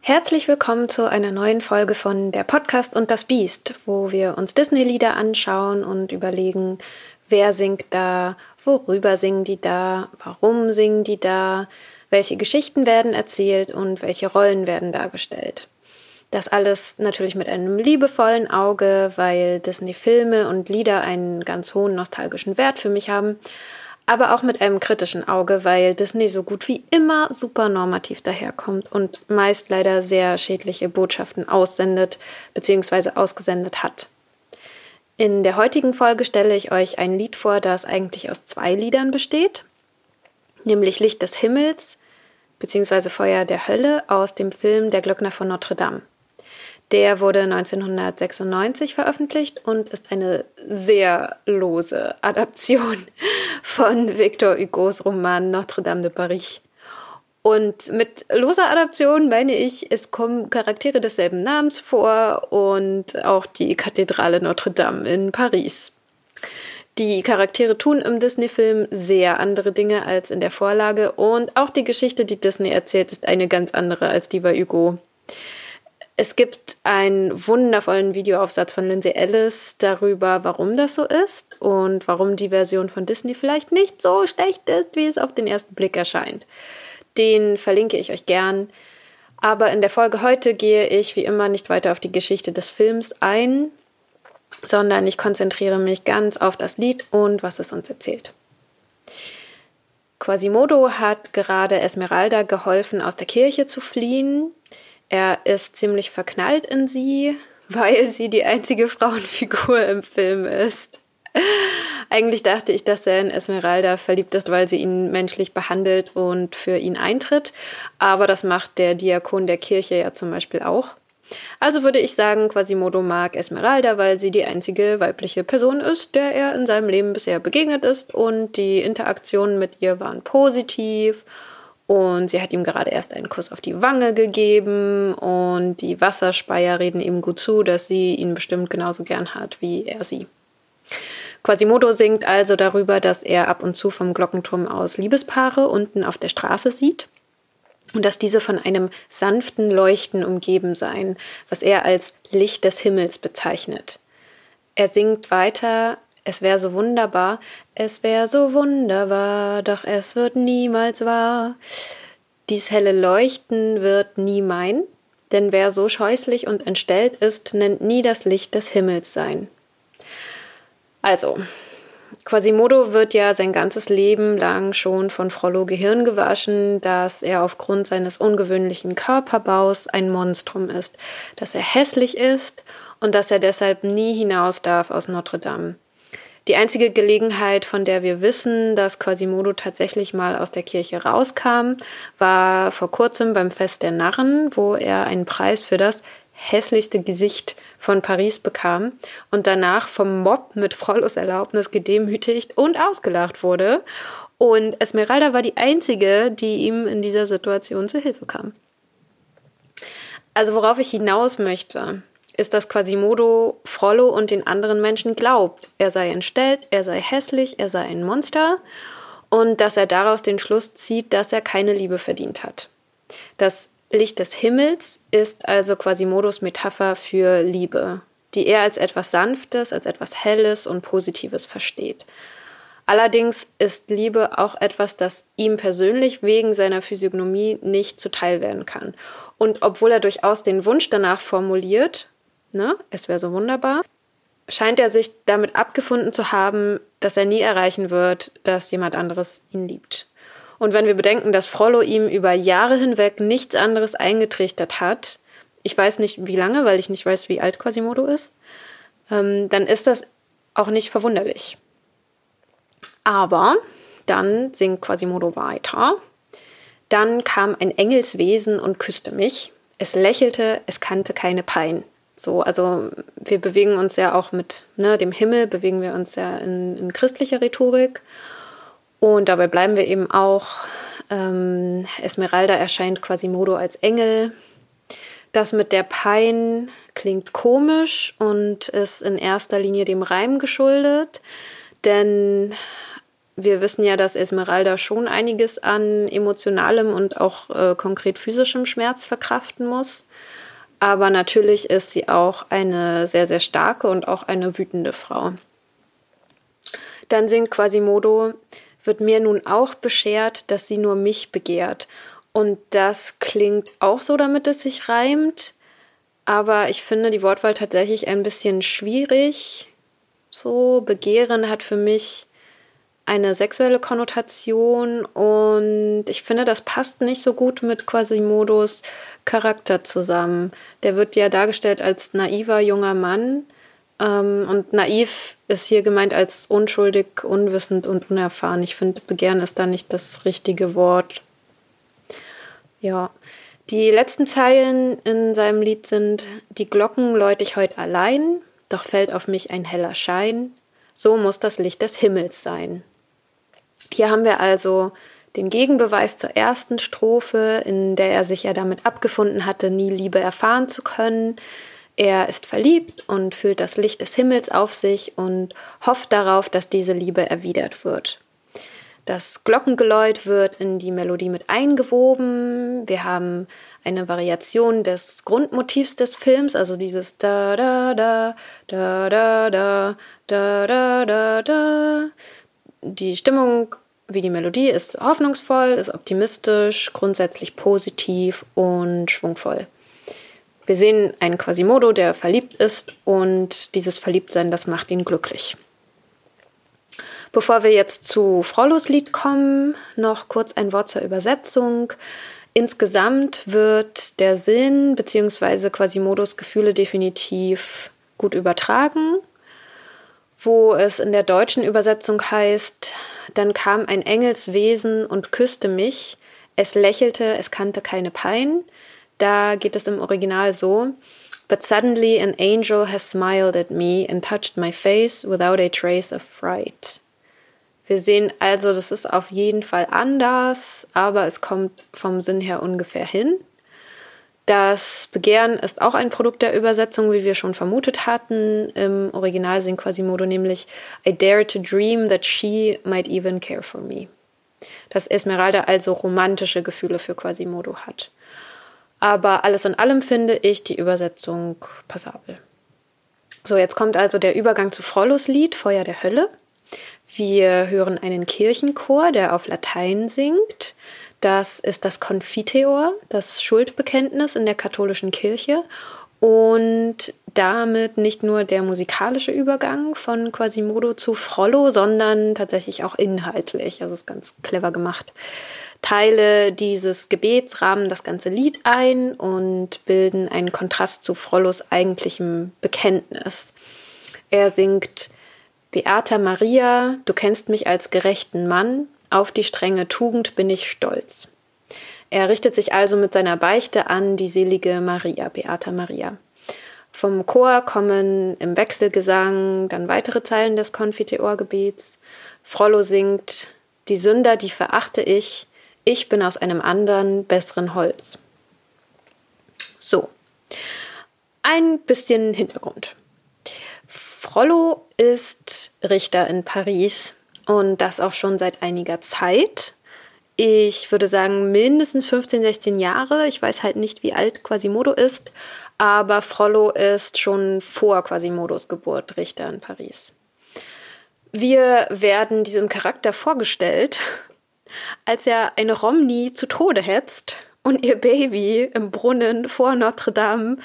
Herzlich willkommen zu einer neuen Folge von Der Podcast und das Biest, wo wir uns Disney-Lieder anschauen und überlegen, wer singt da, worüber singen die da, warum singen die da, welche Geschichten werden erzählt und welche Rollen werden dargestellt. Das alles natürlich mit einem liebevollen Auge, weil Disney-Filme und Lieder einen ganz hohen nostalgischen Wert für mich haben, aber auch mit einem kritischen Auge, weil Disney so gut wie immer super normativ daherkommt und meist leider sehr schädliche Botschaften aussendet bzw. ausgesendet hat. In der heutigen Folge stelle ich euch ein Lied vor, das eigentlich aus zwei Liedern besteht, nämlich Licht des Himmels bzw. Feuer der Hölle aus dem Film Der Glöckner von Notre Dame. Der wurde 1996 veröffentlicht und ist eine sehr lose Adaption von Victor Hugos Roman Notre Dame de Paris. Und mit loser Adaption meine ich, es kommen Charaktere desselben Namens vor und auch die Kathedrale Notre Dame in Paris. Die Charaktere tun im Disney-Film sehr andere Dinge als in der Vorlage und auch die Geschichte, die Disney erzählt, ist eine ganz andere als die bei Hugo. Es gibt einen wundervollen Videoaufsatz von Lindsay Ellis darüber, warum das so ist und warum die Version von Disney vielleicht nicht so schlecht ist, wie es auf den ersten Blick erscheint. Den verlinke ich euch gern. Aber in der Folge heute gehe ich wie immer nicht weiter auf die Geschichte des Films ein, sondern ich konzentriere mich ganz auf das Lied und was es uns erzählt. Quasimodo hat gerade Esmeralda geholfen, aus der Kirche zu fliehen, er ist ziemlich verknallt in sie, weil sie die einzige Frauenfigur im Film ist. Eigentlich dachte ich, dass er in Esmeralda verliebt ist, weil sie ihn menschlich behandelt und für ihn eintritt. Aber das macht der Diakon der Kirche ja zum Beispiel auch. Also würde ich sagen, Quasimodo mag Esmeralda, weil sie die einzige weibliche Person ist, der er in seinem Leben bisher begegnet ist. Und die Interaktionen mit ihr waren positiv und sie hat ihm gerade erst einen Kuss auf die Wange gegeben und die Wasserspeier reden ihm gut zu, dass sie ihn bestimmt genauso gern hat wie er sie. Quasimodo singt also darüber, dass er ab und zu vom Glockenturm aus Liebespaare unten auf der Straße sieht und dass diese von einem sanften Leuchten umgeben seien, was er als Licht des Himmels bezeichnet. Er singt weiter, es wäre so wunderbar, es wäre so wunderbar, doch es wird niemals wahr. Dies helle Leuchten wird nie mein, denn wer so scheußlich und entstellt ist, nennt nie das Licht des Himmels sein. Also, Quasimodo wird ja sein ganzes Leben lang schon von Frollo Gehirn gewaschen, dass er aufgrund seines ungewöhnlichen Körperbaus ein Monstrum ist, dass er hässlich ist und dass er deshalb nie hinaus darf aus Notre Dame. Die einzige Gelegenheit, von der wir wissen, dass Quasimodo tatsächlich mal aus der Kirche rauskam, war vor kurzem beim Fest der Narren, wo er einen Preis für das hässlichste Gesicht von Paris bekam und danach vom Mob mit Frollos Erlaubnis gedemütigt und ausgelacht wurde. Und Esmeralda war die einzige, die ihm in dieser Situation zu Hilfe kam. Also worauf ich hinaus möchte, ist, dass Quasimodo Frollo und den anderen Menschen glaubt, er sei entstellt, er sei hässlich, er sei ein Monster und dass er daraus den Schluss zieht, dass er keine Liebe verdient hat. Das Licht des Himmels ist also Quasimodos Metapher für Liebe, die er als etwas Sanftes, als etwas Helles und Positives versteht. Allerdings ist Liebe auch etwas, das ihm persönlich wegen seiner Physiognomie nicht zuteil werden kann. Und obwohl er durchaus den Wunsch danach formuliert, ne, es wäre so wunderbar, scheint er sich damit abgefunden zu haben, dass er nie erreichen wird, dass jemand anderes ihn liebt. Und wenn wir bedenken, dass Frollo ihm über Jahre hinweg nichts anderes eingetrichtert hat, ich weiß nicht wie lange, weil ich nicht weiß, wie alt Quasimodo ist, ähm, dann ist das auch nicht verwunderlich. Aber dann singt Quasimodo weiter. Dann kam ein Engelswesen und küsste mich. Es lächelte, es kannte keine Pein. So, also wir bewegen uns ja auch mit ne, dem Himmel, bewegen wir uns ja in, in christlicher Rhetorik. Und dabei bleiben wir eben auch. Ähm, Esmeralda erscheint Quasimodo als Engel. Das mit der Pein klingt komisch und ist in erster Linie dem Reim geschuldet, denn wir wissen ja, dass Esmeralda schon einiges an emotionalem und auch äh, konkret physischem Schmerz verkraften muss. Aber natürlich ist sie auch eine sehr, sehr starke und auch eine wütende Frau. Dann singt Quasimodo, wird mir nun auch beschert, dass sie nur mich begehrt. Und das klingt auch so, damit es sich reimt. Aber ich finde die Wortwahl tatsächlich ein bisschen schwierig. So, Begehren hat für mich eine sexuelle Konnotation und ich finde, das passt nicht so gut mit Quasimodos Charakter zusammen. Der wird ja dargestellt als naiver junger Mann ähm, und naiv ist hier gemeint als unschuldig, unwissend und unerfahren. Ich finde, Begehren ist da nicht das richtige Wort. Ja. Die letzten Zeilen in seinem Lied sind: Die Glocken läute ich heute allein, doch fällt auf mich ein heller Schein. So muss das Licht des Himmels sein. Hier haben wir also den Gegenbeweis zur ersten Strophe, in der er sich ja damit abgefunden hatte, nie Liebe erfahren zu können. Er ist verliebt und fühlt das Licht des Himmels auf sich und hofft darauf, dass diese Liebe erwidert wird. Das Glockengeläut wird in die Melodie mit eingewoben. Wir haben eine Variation des Grundmotivs des Films, also dieses da da da da da da da da da da. Die Stimmung wie die Melodie ist hoffnungsvoll, ist optimistisch, grundsätzlich positiv und schwungvoll. Wir sehen einen Quasimodo, der verliebt ist und dieses Verliebtsein, das macht ihn glücklich. Bevor wir jetzt zu Frollos Lied kommen, noch kurz ein Wort zur Übersetzung. Insgesamt wird der Sinn bzw. Quasimodos Gefühle definitiv gut übertragen wo es in der deutschen Übersetzung heißt, dann kam ein Engelswesen und küsste mich, es lächelte, es kannte keine Pein. Da geht es im Original so, But suddenly an angel has smiled at me and touched my face without a trace of fright. Wir sehen also, das ist auf jeden Fall anders, aber es kommt vom Sinn her ungefähr hin. Das Begehren ist auch ein Produkt der Übersetzung, wie wir schon vermutet hatten. Im Original singt Quasimodo nämlich I dare to dream that she might even care for me. Dass Esmeralda also romantische Gefühle für Quasimodo hat. Aber alles in allem finde ich die Übersetzung passabel. So, jetzt kommt also der Übergang zu Frollos Lied Feuer der Hölle. Wir hören einen Kirchenchor, der auf Latein singt. Das ist das Confiteor, das Schuldbekenntnis in der katholischen Kirche und damit nicht nur der musikalische Übergang von Quasimodo zu Frollo, sondern tatsächlich auch inhaltlich. Also ist ganz clever gemacht. Teile dieses Gebets rahmen das ganze Lied ein und bilden einen Kontrast zu Frollos eigentlichem Bekenntnis. Er singt Beata Maria, du kennst mich als gerechten Mann, auf die strenge Tugend bin ich stolz. Er richtet sich also mit seiner Beichte an die selige Maria, Beata Maria. Vom Chor kommen im Wechselgesang dann weitere Zeilen des Confiteor-Gebets. Frollo singt: Die Sünder, die verachte ich, ich bin aus einem anderen, besseren Holz. So, ein bisschen Hintergrund. Frollo ist Richter in Paris und das auch schon seit einiger Zeit. Ich würde sagen mindestens 15, 16 Jahre. Ich weiß halt nicht, wie alt Quasimodo ist, aber Frollo ist schon vor Quasimodos Geburt Richter in Paris. Wir werden diesem Charakter vorgestellt, als er eine Romney zu Tode hetzt und ihr Baby im Brunnen vor Notre Dame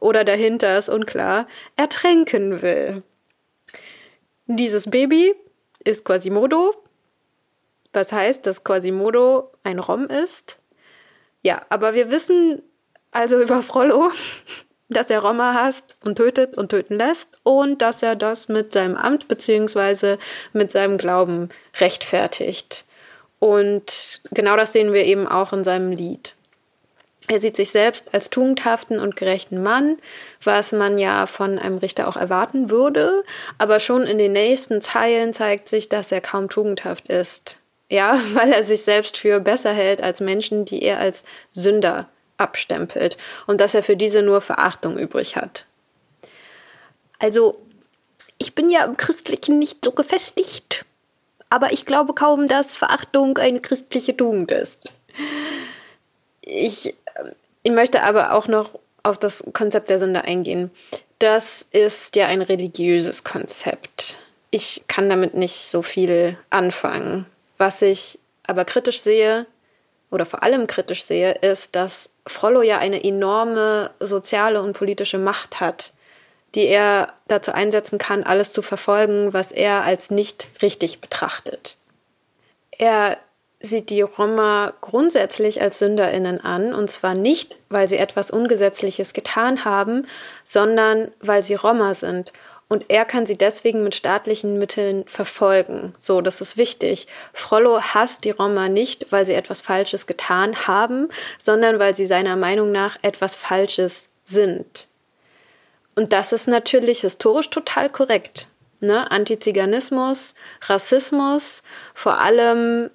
oder dahinter ist unklar, ertränken will. Dieses Baby ist Quasimodo, was heißt, dass Quasimodo ein Rom ist. Ja, aber wir wissen also über Frollo, dass er Roma hasst und tötet und töten lässt und dass er das mit seinem Amt bzw. mit seinem Glauben rechtfertigt. Und genau das sehen wir eben auch in seinem Lied. Er sieht sich selbst als tugendhaften und gerechten Mann, was man ja von einem Richter auch erwarten würde, aber schon in den nächsten Zeilen zeigt sich, dass er kaum tugendhaft ist. Ja, weil er sich selbst für besser hält als Menschen, die er als Sünder abstempelt und dass er für diese nur Verachtung übrig hat. Also, ich bin ja im Christlichen nicht so gefestigt, aber ich glaube kaum, dass Verachtung eine christliche Tugend ist. Ich, ich möchte aber auch noch auf das Konzept der Sünde eingehen. Das ist ja ein religiöses Konzept. Ich kann damit nicht so viel anfangen. Was ich aber kritisch sehe, oder vor allem kritisch sehe, ist, dass Frollo ja eine enorme soziale und politische Macht hat, die er dazu einsetzen kann, alles zu verfolgen, was er als nicht richtig betrachtet. Er sieht die Roma grundsätzlich als Sünderinnen an, und zwar nicht, weil sie etwas Ungesetzliches getan haben, sondern weil sie Roma sind und er kann sie deswegen mit staatlichen Mitteln verfolgen. So, das ist wichtig. Frollo hasst die Roma nicht, weil sie etwas Falsches getan haben, sondern weil sie seiner Meinung nach etwas Falsches sind. Und das ist natürlich historisch total korrekt. Ne? Antiziganismus, Rassismus, vor allem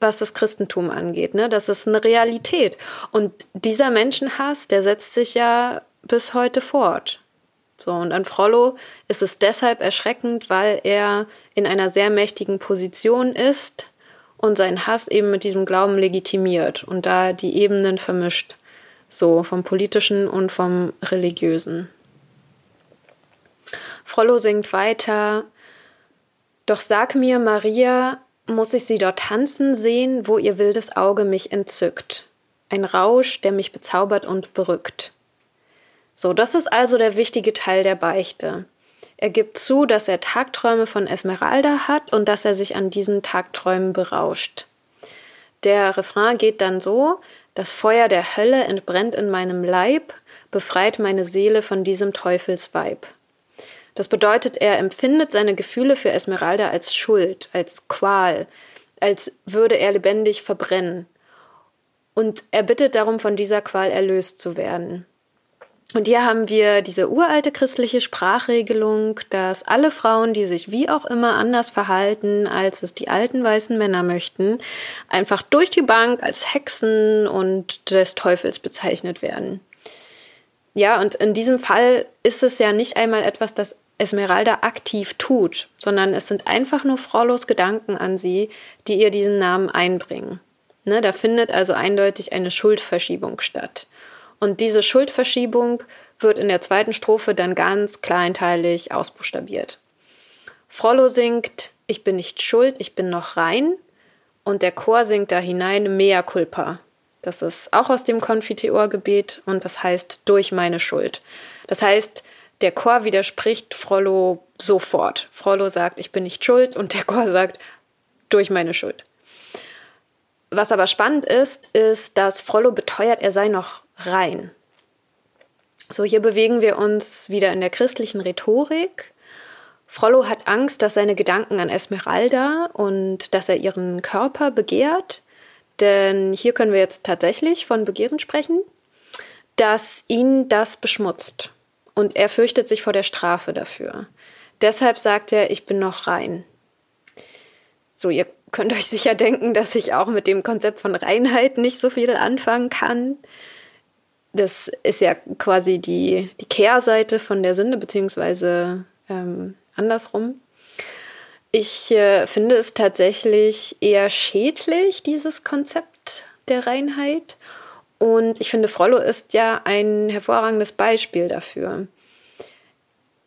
was das Christentum angeht. Ne? Das ist eine Realität. Und dieser Menschenhass, der setzt sich ja bis heute fort. So, und an Frollo ist es deshalb erschreckend, weil er in einer sehr mächtigen Position ist und seinen Hass eben mit diesem Glauben legitimiert und da die Ebenen vermischt. So, vom politischen und vom religiösen. Frollo singt weiter. Doch sag mir, Maria, muss ich sie dort tanzen sehen, wo ihr wildes Auge mich entzückt? Ein Rausch, der mich bezaubert und berückt. So, das ist also der wichtige Teil der Beichte. Er gibt zu, dass er Tagträume von Esmeralda hat und dass er sich an diesen Tagträumen berauscht. Der Refrain geht dann so: Das Feuer der Hölle entbrennt in meinem Leib, befreit meine Seele von diesem Teufelsweib. Das bedeutet, er empfindet seine Gefühle für Esmeralda als Schuld, als Qual, als würde er lebendig verbrennen. Und er bittet darum, von dieser Qual erlöst zu werden. Und hier haben wir diese uralte christliche Sprachregelung, dass alle Frauen, die sich wie auch immer anders verhalten, als es die alten weißen Männer möchten, einfach durch die Bank als Hexen und des Teufels bezeichnet werden. Ja, und in diesem Fall ist es ja nicht einmal etwas, das Esmeralda aktiv tut, sondern es sind einfach nur Frollos Gedanken an sie, die ihr diesen Namen einbringen. Ne, da findet also eindeutig eine Schuldverschiebung statt. Und diese Schuldverschiebung wird in der zweiten Strophe dann ganz kleinteilig ausbuchstabiert. Frollo singt, ich bin nicht schuld, ich bin noch rein. Und der Chor singt da hinein, mea culpa. Das ist auch aus dem Konfiteorgebet und das heißt durch meine Schuld. Das heißt, der Chor widerspricht Frollo sofort. Frollo sagt, ich bin nicht schuld und der Chor sagt, durch meine Schuld. Was aber spannend ist, ist, dass Frollo beteuert, er sei noch rein. So, hier bewegen wir uns wieder in der christlichen Rhetorik. Frollo hat Angst, dass seine Gedanken an Esmeralda und dass er ihren Körper begehrt, denn hier können wir jetzt tatsächlich von Begehren sprechen, dass ihn das beschmutzt und er fürchtet sich vor der Strafe dafür. Deshalb sagt er, ich bin noch rein. So, ihr könnt euch sicher denken, dass ich auch mit dem Konzept von Reinheit nicht so viel anfangen kann das ist ja quasi die, die Kehrseite von der Sünde, beziehungsweise ähm, andersrum. Ich äh, finde es tatsächlich eher schädlich, dieses Konzept der Reinheit. Und ich finde, Frollo ist ja ein hervorragendes Beispiel dafür.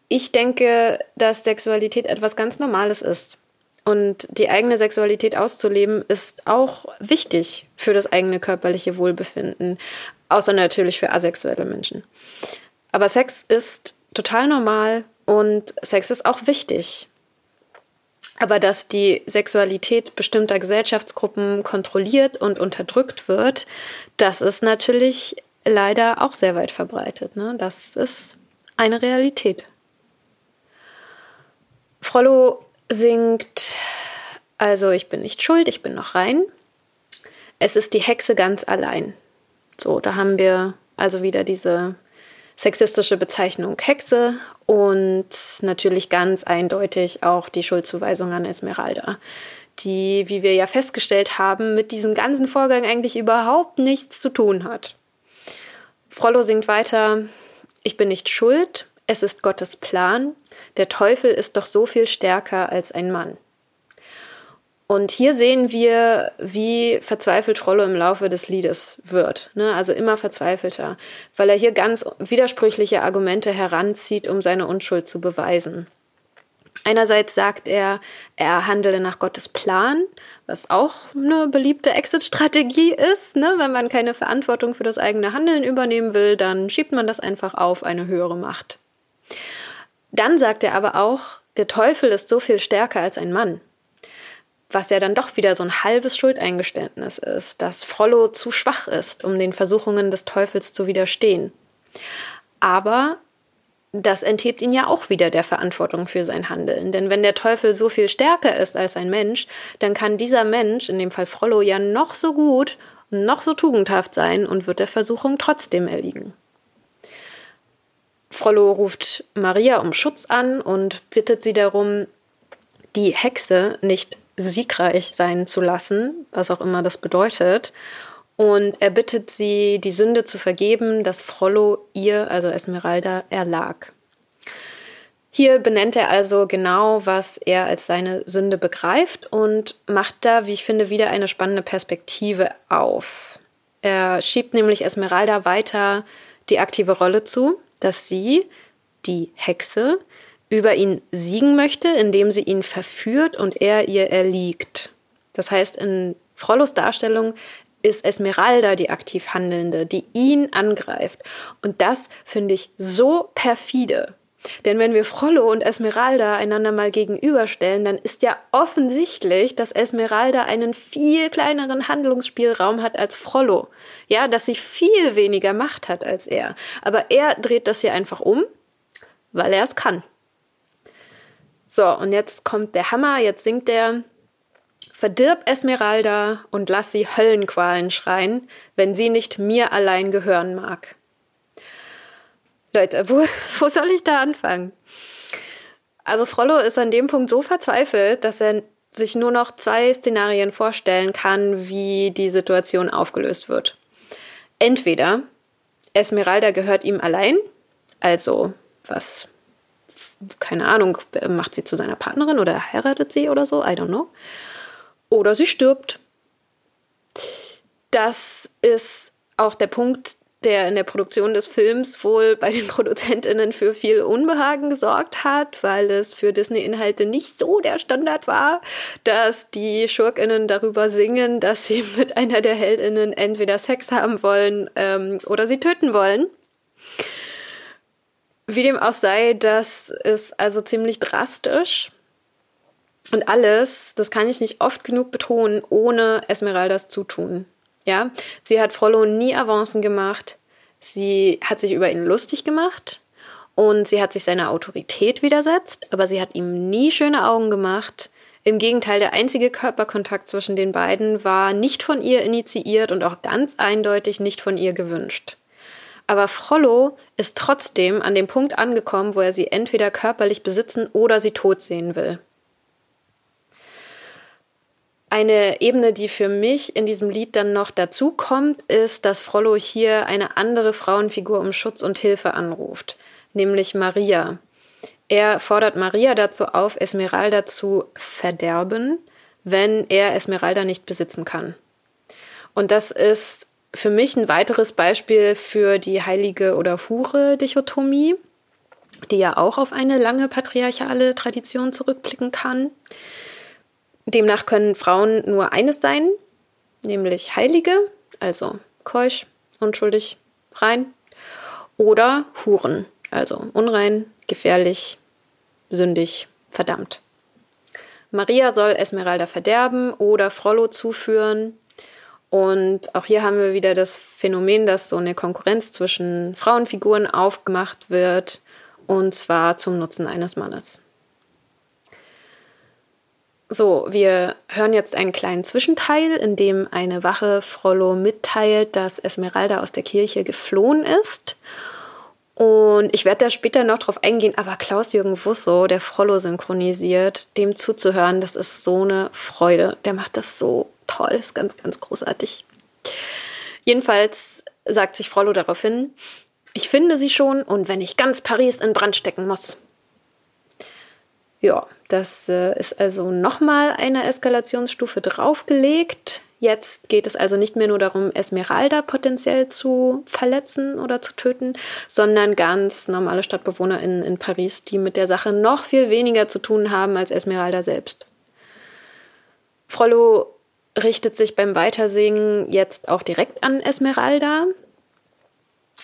Ich denke, dass Sexualität etwas ganz Normales ist. Und die eigene Sexualität auszuleben ist auch wichtig für das eigene körperliche Wohlbefinden außer natürlich für asexuelle Menschen. Aber Sex ist total normal und Sex ist auch wichtig. Aber dass die Sexualität bestimmter Gesellschaftsgruppen kontrolliert und unterdrückt wird, das ist natürlich leider auch sehr weit verbreitet. Ne? Das ist eine Realität. Frollo singt, also ich bin nicht schuld, ich bin noch rein. Es ist die Hexe ganz allein. So, da haben wir also wieder diese sexistische Bezeichnung Hexe und natürlich ganz eindeutig auch die Schuldzuweisung an Esmeralda, die, wie wir ja festgestellt haben, mit diesem ganzen Vorgang eigentlich überhaupt nichts zu tun hat. Frollo singt weiter, ich bin nicht schuld, es ist Gottes Plan, der Teufel ist doch so viel stärker als ein Mann. Und hier sehen wir, wie verzweifelt Frollo im Laufe des Liedes wird. Ne? Also immer verzweifelter, weil er hier ganz widersprüchliche Argumente heranzieht, um seine Unschuld zu beweisen. Einerseits sagt er, er handele nach Gottes Plan, was auch eine beliebte Exit-Strategie ist. Ne? Wenn man keine Verantwortung für das eigene Handeln übernehmen will, dann schiebt man das einfach auf eine höhere Macht. Dann sagt er aber auch, der Teufel ist so viel stärker als ein Mann was ja dann doch wieder so ein halbes Schuldeingeständnis ist, dass Frollo zu schwach ist, um den Versuchungen des Teufels zu widerstehen. Aber das enthebt ihn ja auch wieder der Verantwortung für sein Handeln. Denn wenn der Teufel so viel stärker ist als ein Mensch, dann kann dieser Mensch, in dem Fall Frollo, ja noch so gut noch so tugendhaft sein und wird der Versuchung trotzdem erliegen. Frollo ruft Maria um Schutz an und bittet sie darum, die Hexe nicht siegreich sein zu lassen, was auch immer das bedeutet. Und er bittet sie, die Sünde zu vergeben, dass Frollo ihr, also Esmeralda, erlag. Hier benennt er also genau, was er als seine Sünde begreift und macht da, wie ich finde, wieder eine spannende Perspektive auf. Er schiebt nämlich Esmeralda weiter die aktive Rolle zu, dass sie, die Hexe, über ihn siegen möchte, indem sie ihn verführt und er ihr erliegt. Das heißt, in Frollos Darstellung ist Esmeralda die aktiv Handelnde, die ihn angreift. Und das finde ich so perfide. Denn wenn wir Frollo und Esmeralda einander mal gegenüberstellen, dann ist ja offensichtlich, dass Esmeralda einen viel kleineren Handlungsspielraum hat als Frollo. Ja, dass sie viel weniger Macht hat als er. Aber er dreht das hier einfach um, weil er es kann. So, und jetzt kommt der Hammer, jetzt singt er Verdirb Esmeralda und lass sie Höllenqualen schreien, wenn sie nicht mir allein gehören mag. Leute, wo, wo soll ich da anfangen? Also Frollo ist an dem Punkt so verzweifelt, dass er sich nur noch zwei Szenarien vorstellen kann, wie die Situation aufgelöst wird. Entweder Esmeralda gehört ihm allein, also was keine Ahnung, macht sie zu seiner Partnerin oder heiratet sie oder so, I don't know. Oder sie stirbt. Das ist auch der Punkt, der in der Produktion des Films wohl bei den ProduzentInnen für viel Unbehagen gesorgt hat, weil es für Disney-Inhalte nicht so der Standard war, dass die SchurkInnen darüber singen, dass sie mit einer der HeldInnen entweder Sex haben wollen ähm, oder sie töten wollen. Wie dem auch sei, das ist also ziemlich drastisch. Und alles, das kann ich nicht oft genug betonen, ohne Esmeraldas Zutun. Ja, sie hat Frollo nie Avancen gemacht. Sie hat sich über ihn lustig gemacht und sie hat sich seiner Autorität widersetzt, aber sie hat ihm nie schöne Augen gemacht. Im Gegenteil, der einzige Körperkontakt zwischen den beiden war nicht von ihr initiiert und auch ganz eindeutig nicht von ihr gewünscht. Aber Frollo ist trotzdem an dem Punkt angekommen, wo er sie entweder körperlich besitzen oder sie tot sehen will. Eine Ebene, die für mich in diesem Lied dann noch dazu kommt, ist, dass Frollo hier eine andere Frauenfigur um Schutz und Hilfe anruft, nämlich Maria. Er fordert Maria dazu auf, Esmeralda zu verderben, wenn er Esmeralda nicht besitzen kann. Und das ist für mich ein weiteres Beispiel für die heilige oder Hure-Dichotomie, die ja auch auf eine lange patriarchale Tradition zurückblicken kann. Demnach können Frauen nur eines sein, nämlich Heilige, also keusch, unschuldig, rein, oder Huren, also unrein, gefährlich, sündig, verdammt. Maria soll Esmeralda verderben oder Frollo zuführen, und auch hier haben wir wieder das Phänomen, dass so eine Konkurrenz zwischen Frauenfiguren aufgemacht wird, und zwar zum Nutzen eines Mannes. So, wir hören jetzt einen kleinen Zwischenteil, in dem eine Wache Frollo mitteilt, dass Esmeralda aus der Kirche geflohen ist. Und ich werde da später noch drauf eingehen, aber Klaus-Jürgen Wusso, der Frollo synchronisiert, dem zuzuhören, das ist so eine Freude. Der macht das so toll, ist ganz, ganz großartig. Jedenfalls sagt sich Frollo daraufhin, ich finde sie schon und wenn ich ganz Paris in Brand stecken muss. Ja, das äh, ist also nochmal eine Eskalationsstufe draufgelegt. Jetzt geht es also nicht mehr nur darum, Esmeralda potenziell zu verletzen oder zu töten, sondern ganz normale StadtbewohnerInnen in Paris, die mit der Sache noch viel weniger zu tun haben als Esmeralda selbst. Frollo richtet sich beim Weitersingen jetzt auch direkt an Esmeralda.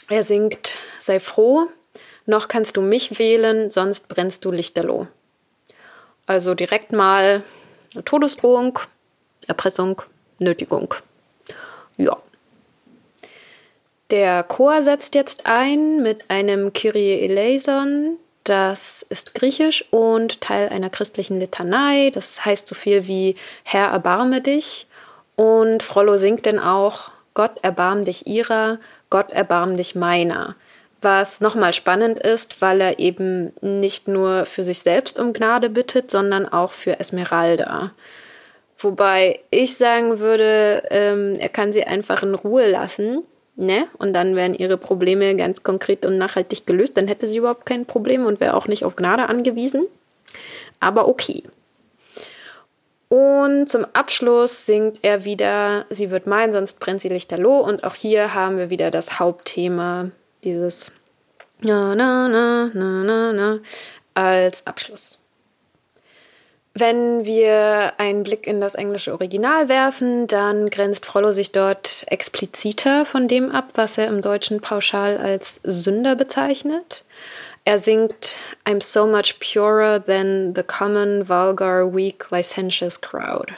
Er singt, sei froh, noch kannst du mich wählen, sonst brennst du lichterloh. Also direkt mal eine Todesdrohung, Erpressung, Nötigung. Ja. Der Chor setzt jetzt ein mit einem Kyrie eleison. Das ist griechisch und Teil einer christlichen Litanei. Das heißt so viel wie Herr, erbarme dich. Und Frollo singt dann auch Gott, erbarm dich ihrer, Gott, erbarm dich meiner. Was nochmal spannend ist, weil er eben nicht nur für sich selbst um Gnade bittet, sondern auch für Esmeralda. Wobei ich sagen würde, ähm, er kann sie einfach in Ruhe lassen. Ne? Und dann wären ihre Probleme ganz konkret und nachhaltig gelöst. Dann hätte sie überhaupt kein Problem und wäre auch nicht auf Gnade angewiesen. Aber okay. Und zum Abschluss singt er wieder Sie wird mein, sonst brennt sie lichterloh. Und auch hier haben wir wieder das Hauptthema, dieses na, na, na, na, na, na, als Abschluss. Wenn wir einen Blick in das englische Original werfen, dann grenzt Frollo sich dort expliziter von dem ab, was er im Deutschen pauschal als Sünder bezeichnet. Er singt I'm so much purer than the common, vulgar, weak, licentious crowd.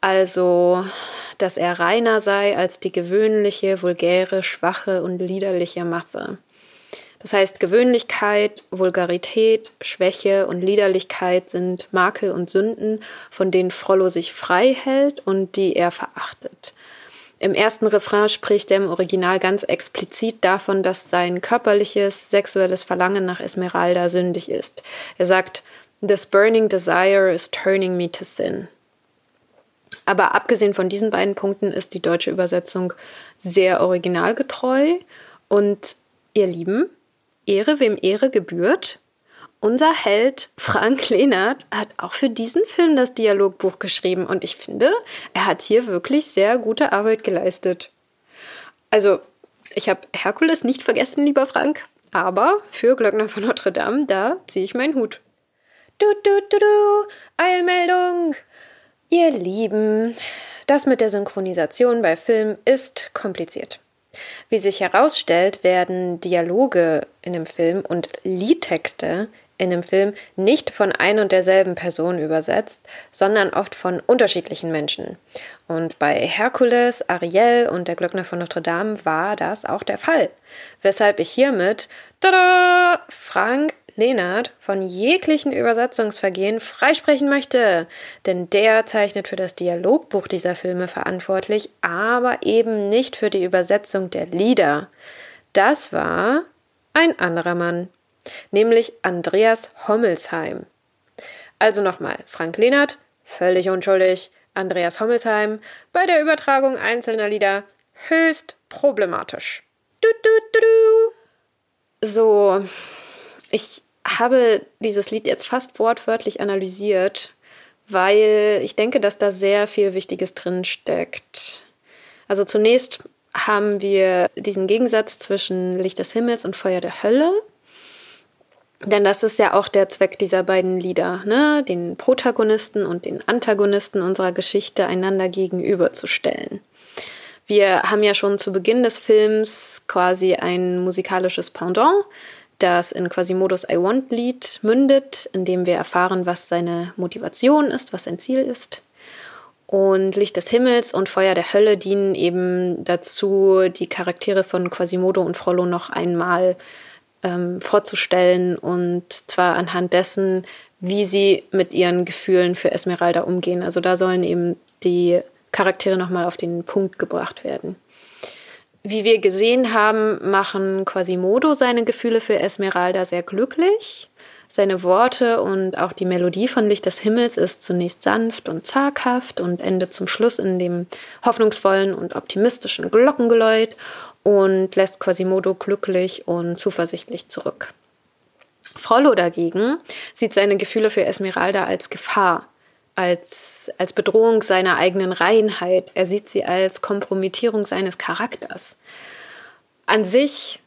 Also, dass er reiner sei als die gewöhnliche, vulgäre, schwache und liederliche Masse. Das heißt, Gewöhnlichkeit, Vulgarität, Schwäche und Liederlichkeit sind Makel und Sünden, von denen Frollo sich frei hält und die er verachtet. Im ersten Refrain spricht er im Original ganz explizit davon, dass sein körperliches, sexuelles Verlangen nach Esmeralda sündig ist. Er sagt, This burning desire is turning me to sin. Aber abgesehen von diesen beiden Punkten ist die deutsche Übersetzung sehr originalgetreu und ihr Lieben, Ehre, wem Ehre gebührt. Unser Held Frank Lehnert hat auch für diesen Film das Dialogbuch geschrieben und ich finde, er hat hier wirklich sehr gute Arbeit geleistet. Also, ich habe Herkules nicht vergessen, lieber Frank, aber für Glöckner von Notre Dame, da ziehe ich meinen Hut. Du, du, du, du, Eilmeldung! Ihr Lieben, das mit der Synchronisation bei Film ist kompliziert. Wie sich herausstellt, werden Dialoge in dem Film und Liedtexte in dem Film nicht von ein und derselben Person übersetzt, sondern oft von unterschiedlichen Menschen. Und bei Herkules, Ariel und der Glöckner von Notre Dame war das auch der Fall. Weshalb ich hiermit tada, Frank Lehnert von jeglichen Übersetzungsvergehen freisprechen möchte, denn der zeichnet für das Dialogbuch dieser Filme verantwortlich, aber eben nicht für die Übersetzung der Lieder. Das war ein anderer Mann, nämlich Andreas Hommelsheim. Also nochmal, Frank Lehnert, völlig unschuldig, Andreas Hommelsheim bei der Übertragung einzelner Lieder höchst problematisch. Du, du, du. So, ich habe dieses Lied jetzt fast wortwörtlich analysiert, weil ich denke, dass da sehr viel Wichtiges drin steckt. Also zunächst haben wir diesen Gegensatz zwischen Licht des Himmels und Feuer der Hölle. Denn das ist ja auch der Zweck dieser beiden Lieder, ne? den Protagonisten und den Antagonisten unserer Geschichte einander gegenüberzustellen. Wir haben ja schon zu Beginn des Films quasi ein musikalisches Pendant, das in Quasimodus I Want Lied mündet, in dem wir erfahren, was seine Motivation ist, was sein Ziel ist. Und Licht des Himmels und Feuer der Hölle dienen eben dazu, die Charaktere von Quasimodo und Frollo noch einmal ähm, vorzustellen und zwar anhand dessen, wie sie mit ihren Gefühlen für Esmeralda umgehen. Also da sollen eben die Charaktere nochmal auf den Punkt gebracht werden. Wie wir gesehen haben, machen Quasimodo seine Gefühle für Esmeralda sehr glücklich. Seine Worte und auch die Melodie von Licht des Himmels ist zunächst sanft und zaghaft und endet zum Schluss in dem hoffnungsvollen und optimistischen Glockengeläut und lässt Quasimodo glücklich und zuversichtlich zurück. Frollo dagegen sieht seine Gefühle für Esmeralda als Gefahr, als, als Bedrohung seiner eigenen Reinheit. Er sieht sie als Kompromittierung seines Charakters. An sich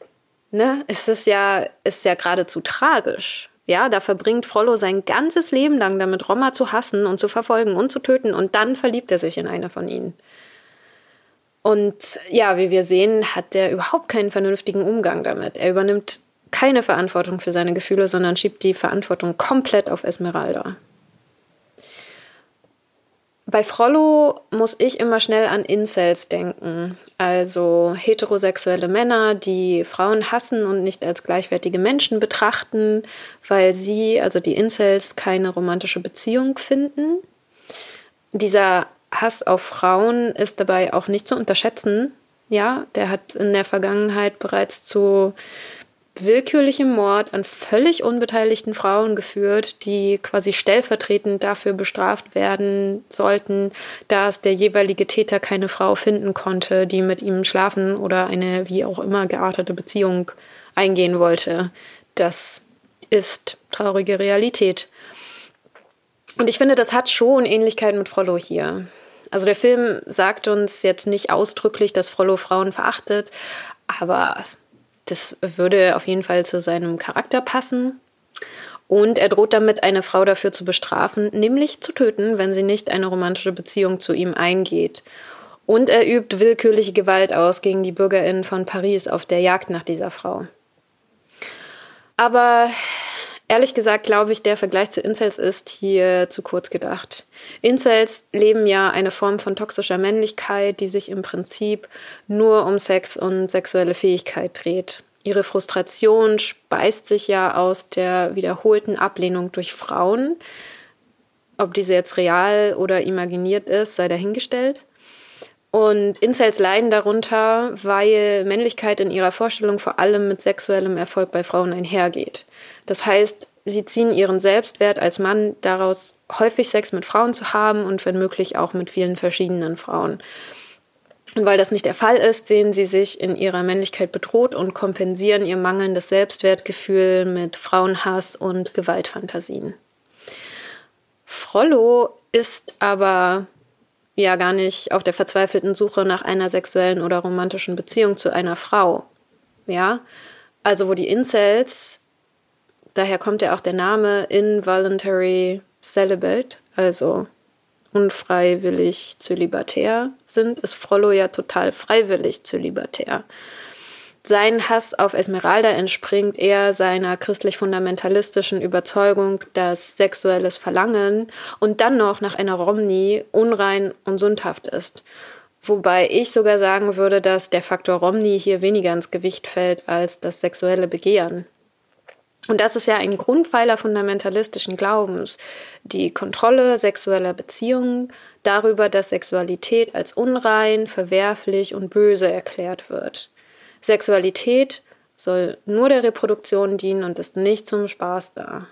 ne, ist es ja, ist ja geradezu tragisch. Ja, da verbringt Frollo sein ganzes Leben lang damit, Roma zu hassen und zu verfolgen und zu töten und dann verliebt er sich in eine von ihnen. Und ja, wie wir sehen, hat er überhaupt keinen vernünftigen Umgang damit. Er übernimmt keine Verantwortung für seine Gefühle, sondern schiebt die Verantwortung komplett auf Esmeralda. Bei Frollo muss ich immer schnell an Incels denken, also heterosexuelle Männer, die Frauen hassen und nicht als gleichwertige Menschen betrachten, weil sie, also die Incels, keine romantische Beziehung finden. Dieser Hass auf Frauen ist dabei auch nicht zu unterschätzen. Ja, der hat in der Vergangenheit bereits zu willkürlichem Mord an völlig unbeteiligten Frauen geführt, die quasi stellvertretend dafür bestraft werden sollten, dass der jeweilige Täter keine Frau finden konnte, die mit ihm schlafen oder eine wie auch immer geartete Beziehung eingehen wollte. Das ist traurige Realität. Und ich finde, das hat schon Ähnlichkeiten mit Frollo hier. Also der Film sagt uns jetzt nicht ausdrücklich, dass Frollo Frauen verachtet, aber das würde auf jeden Fall zu seinem Charakter passen. Und er droht damit, eine Frau dafür zu bestrafen, nämlich zu töten, wenn sie nicht eine romantische Beziehung zu ihm eingeht. Und er übt willkürliche Gewalt aus gegen die Bürgerinnen von Paris auf der Jagd nach dieser Frau. Aber Ehrlich gesagt glaube ich, der Vergleich zu Incels ist hier zu kurz gedacht. Incels leben ja eine Form von toxischer Männlichkeit, die sich im Prinzip nur um Sex und sexuelle Fähigkeit dreht. Ihre Frustration speist sich ja aus der wiederholten Ablehnung durch Frauen. Ob diese jetzt real oder imaginiert ist, sei dahingestellt. Und Incels leiden darunter, weil Männlichkeit in ihrer Vorstellung vor allem mit sexuellem Erfolg bei Frauen einhergeht. Das heißt, sie ziehen ihren Selbstwert als Mann daraus, häufig Sex mit Frauen zu haben und wenn möglich auch mit vielen verschiedenen Frauen. Und weil das nicht der Fall ist, sehen sie sich in ihrer Männlichkeit bedroht und kompensieren ihr mangelndes Selbstwertgefühl mit Frauenhass und Gewaltfantasien. Frollo ist aber ja gar nicht auf der verzweifelten Suche nach einer sexuellen oder romantischen Beziehung zu einer Frau. Ja, also wo die Incels, daher kommt ja auch der Name Involuntary Celibate, also unfreiwillig zölibatär sind, ist Frollo ja total freiwillig zölibatär. Sein Hass auf Esmeralda entspringt eher seiner christlich-fundamentalistischen Überzeugung, dass sexuelles Verlangen und dann noch nach einer Romney unrein und sündhaft ist. Wobei ich sogar sagen würde, dass der Faktor Romney hier weniger ins Gewicht fällt als das sexuelle Begehren. Und das ist ja ein Grundpfeiler fundamentalistischen Glaubens, die Kontrolle sexueller Beziehungen darüber, dass Sexualität als unrein, verwerflich und böse erklärt wird. Sexualität soll nur der Reproduktion dienen und ist nicht zum Spaß da.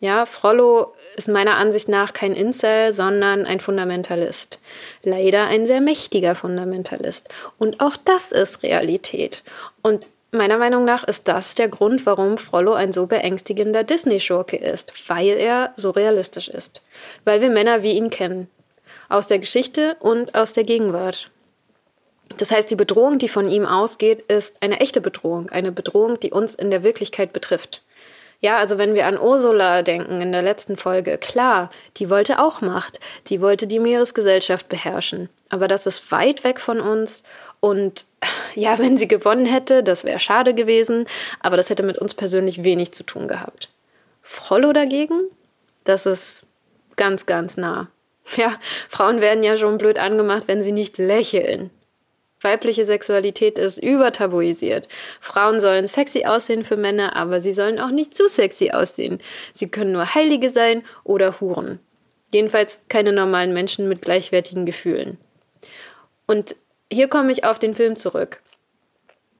Ja, Frollo ist meiner Ansicht nach kein Incel, sondern ein Fundamentalist. Leider ein sehr mächtiger Fundamentalist. Und auch das ist Realität. Und meiner Meinung nach ist das der Grund, warum Frollo ein so beängstigender Disney-Schurke ist, weil er so realistisch ist. Weil wir Männer wie ihn kennen. Aus der Geschichte und aus der Gegenwart. Das heißt, die Bedrohung, die von ihm ausgeht, ist eine echte Bedrohung, eine Bedrohung, die uns in der Wirklichkeit betrifft. Ja, also wenn wir an Ursula denken in der letzten Folge, klar, die wollte auch Macht, die wollte die Meeresgesellschaft beherrschen, aber das ist weit weg von uns und ja, wenn sie gewonnen hätte, das wäre schade gewesen, aber das hätte mit uns persönlich wenig zu tun gehabt. Frollo dagegen, das ist ganz, ganz nah. Ja, Frauen werden ja schon blöd angemacht, wenn sie nicht lächeln. Weibliche Sexualität ist übertabuisiert. Frauen sollen sexy aussehen für Männer, aber sie sollen auch nicht zu sexy aussehen. Sie können nur Heilige sein oder Huren. Jedenfalls keine normalen Menschen mit gleichwertigen Gefühlen. Und hier komme ich auf den Film zurück.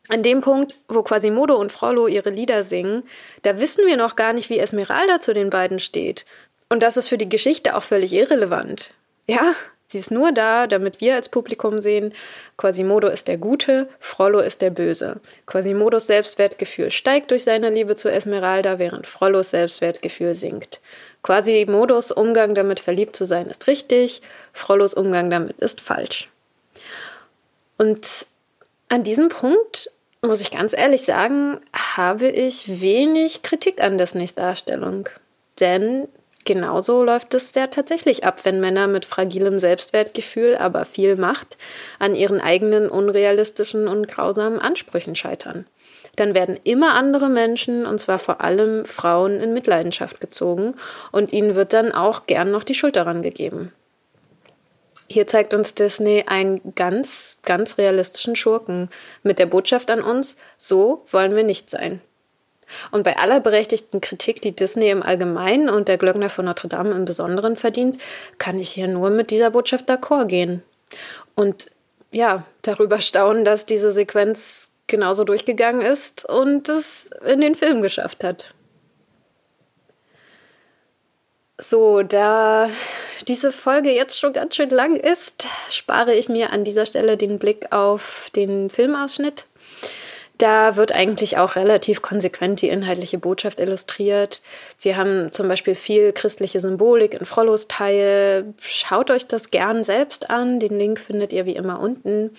An dem Punkt, wo Quasimodo und Frollo ihre Lieder singen, da wissen wir noch gar nicht, wie Esmeralda zu den beiden steht. Und das ist für die Geschichte auch völlig irrelevant. Ja, Sie ist nur da, damit wir als Publikum sehen, Quasimodo ist der Gute, Frollo ist der Böse. Quasimodos Selbstwertgefühl steigt durch seine Liebe zu Esmeralda, während Frollos Selbstwertgefühl sinkt. Quasimodos Umgang damit, verliebt zu sein, ist richtig, Frollos Umgang damit ist falsch. Und an diesem Punkt, muss ich ganz ehrlich sagen, habe ich wenig Kritik an Disneys Darstellung. Denn genauso läuft es ja tatsächlich ab, wenn Männer mit fragilem Selbstwertgefühl, aber viel Macht an ihren eigenen unrealistischen und grausamen Ansprüchen scheitern. Dann werden immer andere Menschen, und zwar vor allem Frauen, in Mitleidenschaft gezogen und ihnen wird dann auch gern noch die Schuld daran gegeben. Hier zeigt uns Disney einen ganz, ganz realistischen Schurken mit der Botschaft an uns, so wollen wir nicht sein. Und bei aller berechtigten Kritik, die Disney im Allgemeinen und der Glöckner von Notre Dame im Besonderen verdient, kann ich hier nur mit dieser Botschaft d'accord gehen. Und ja, darüber staunen, dass diese Sequenz genauso durchgegangen ist und es in den Film geschafft hat. So, da diese Folge jetzt schon ganz schön lang ist, spare ich mir an dieser Stelle den Blick auf den Filmausschnitt. Da wird eigentlich auch relativ konsequent die inhaltliche Botschaft illustriert. Wir haben zum Beispiel viel christliche Symbolik in Frollos Teil. Schaut euch das gern selbst an. Den Link findet ihr wie immer unten.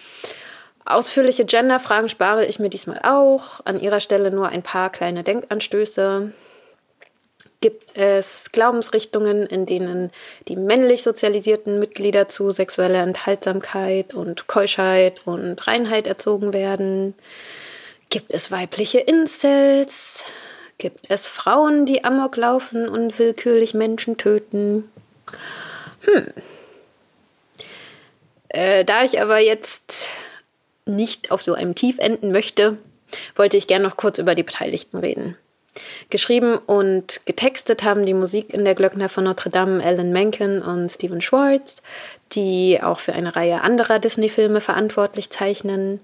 Ausführliche Genderfragen spare ich mir diesmal auch. An ihrer Stelle nur ein paar kleine Denkanstöße. Gibt es Glaubensrichtungen, in denen die männlich sozialisierten Mitglieder zu sexueller Enthaltsamkeit und Keuschheit und Reinheit erzogen werden? Gibt es weibliche Incels? Gibt es Frauen, die Amok laufen und willkürlich Menschen töten? Hm. Äh, da ich aber jetzt nicht auf so einem Tief enden möchte, wollte ich gern noch kurz über die Beteiligten reden. Geschrieben und getextet haben die Musik in der Glöckner von Notre Dame Alan Menken und Stephen Schwartz, die auch für eine Reihe anderer Disney-Filme verantwortlich zeichnen.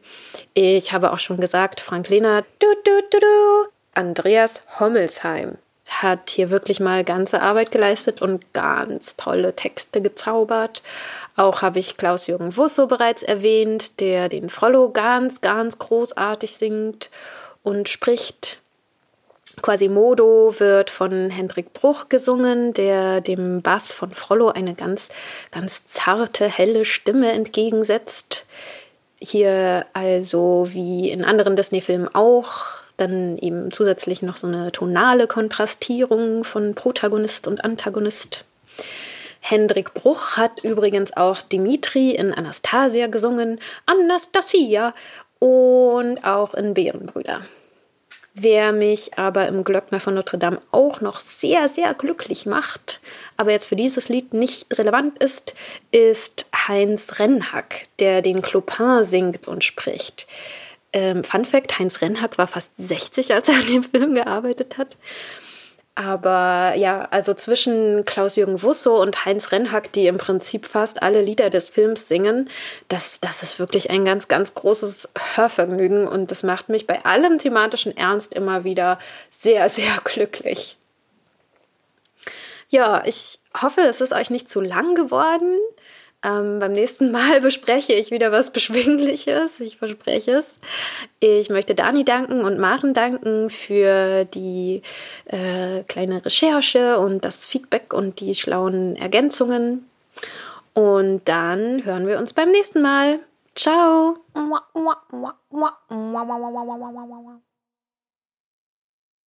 Ich habe auch schon gesagt, Frank Lehnert, du, du, du, du, Andreas Hommelsheim hat hier wirklich mal ganze Arbeit geleistet und ganz tolle Texte gezaubert. Auch habe ich Klaus-Jürgen Wusso bereits erwähnt, der den Frollo ganz, ganz großartig singt und spricht. Quasimodo wird von Hendrik Bruch gesungen, der dem Bass von Frollo eine ganz, ganz zarte, helle Stimme entgegensetzt. Hier also wie in anderen Disney-Filmen auch dann eben zusätzlich noch so eine tonale Kontrastierung von Protagonist und Antagonist. Hendrik Bruch hat übrigens auch Dimitri in Anastasia gesungen, Anastasia und auch in Bärenbrüder. Wer mich aber im Glöckner von Notre Dame auch noch sehr, sehr glücklich macht, aber jetzt für dieses Lied nicht relevant ist, ist Heinz Rennhack, der den Clopin singt und spricht. Ähm, Fun Fact: Heinz Rennhack war fast 60, als er an dem Film gearbeitet hat. Aber ja, also zwischen Klaus-Jürgen Wusso und Heinz Rennhack, die im Prinzip fast alle Lieder des Films singen, das, das ist wirklich ein ganz, ganz großes Hörvergnügen und das macht mich bei allem thematischen Ernst immer wieder sehr, sehr glücklich. Ja, ich hoffe, es ist euch nicht zu lang geworden. Ähm, beim nächsten Mal bespreche ich wieder was Beschwingliches, ich verspreche es. Ich möchte Dani danken und Maren danken für die äh, kleine Recherche und das Feedback und die schlauen Ergänzungen. Und dann hören wir uns beim nächsten Mal. Ciao!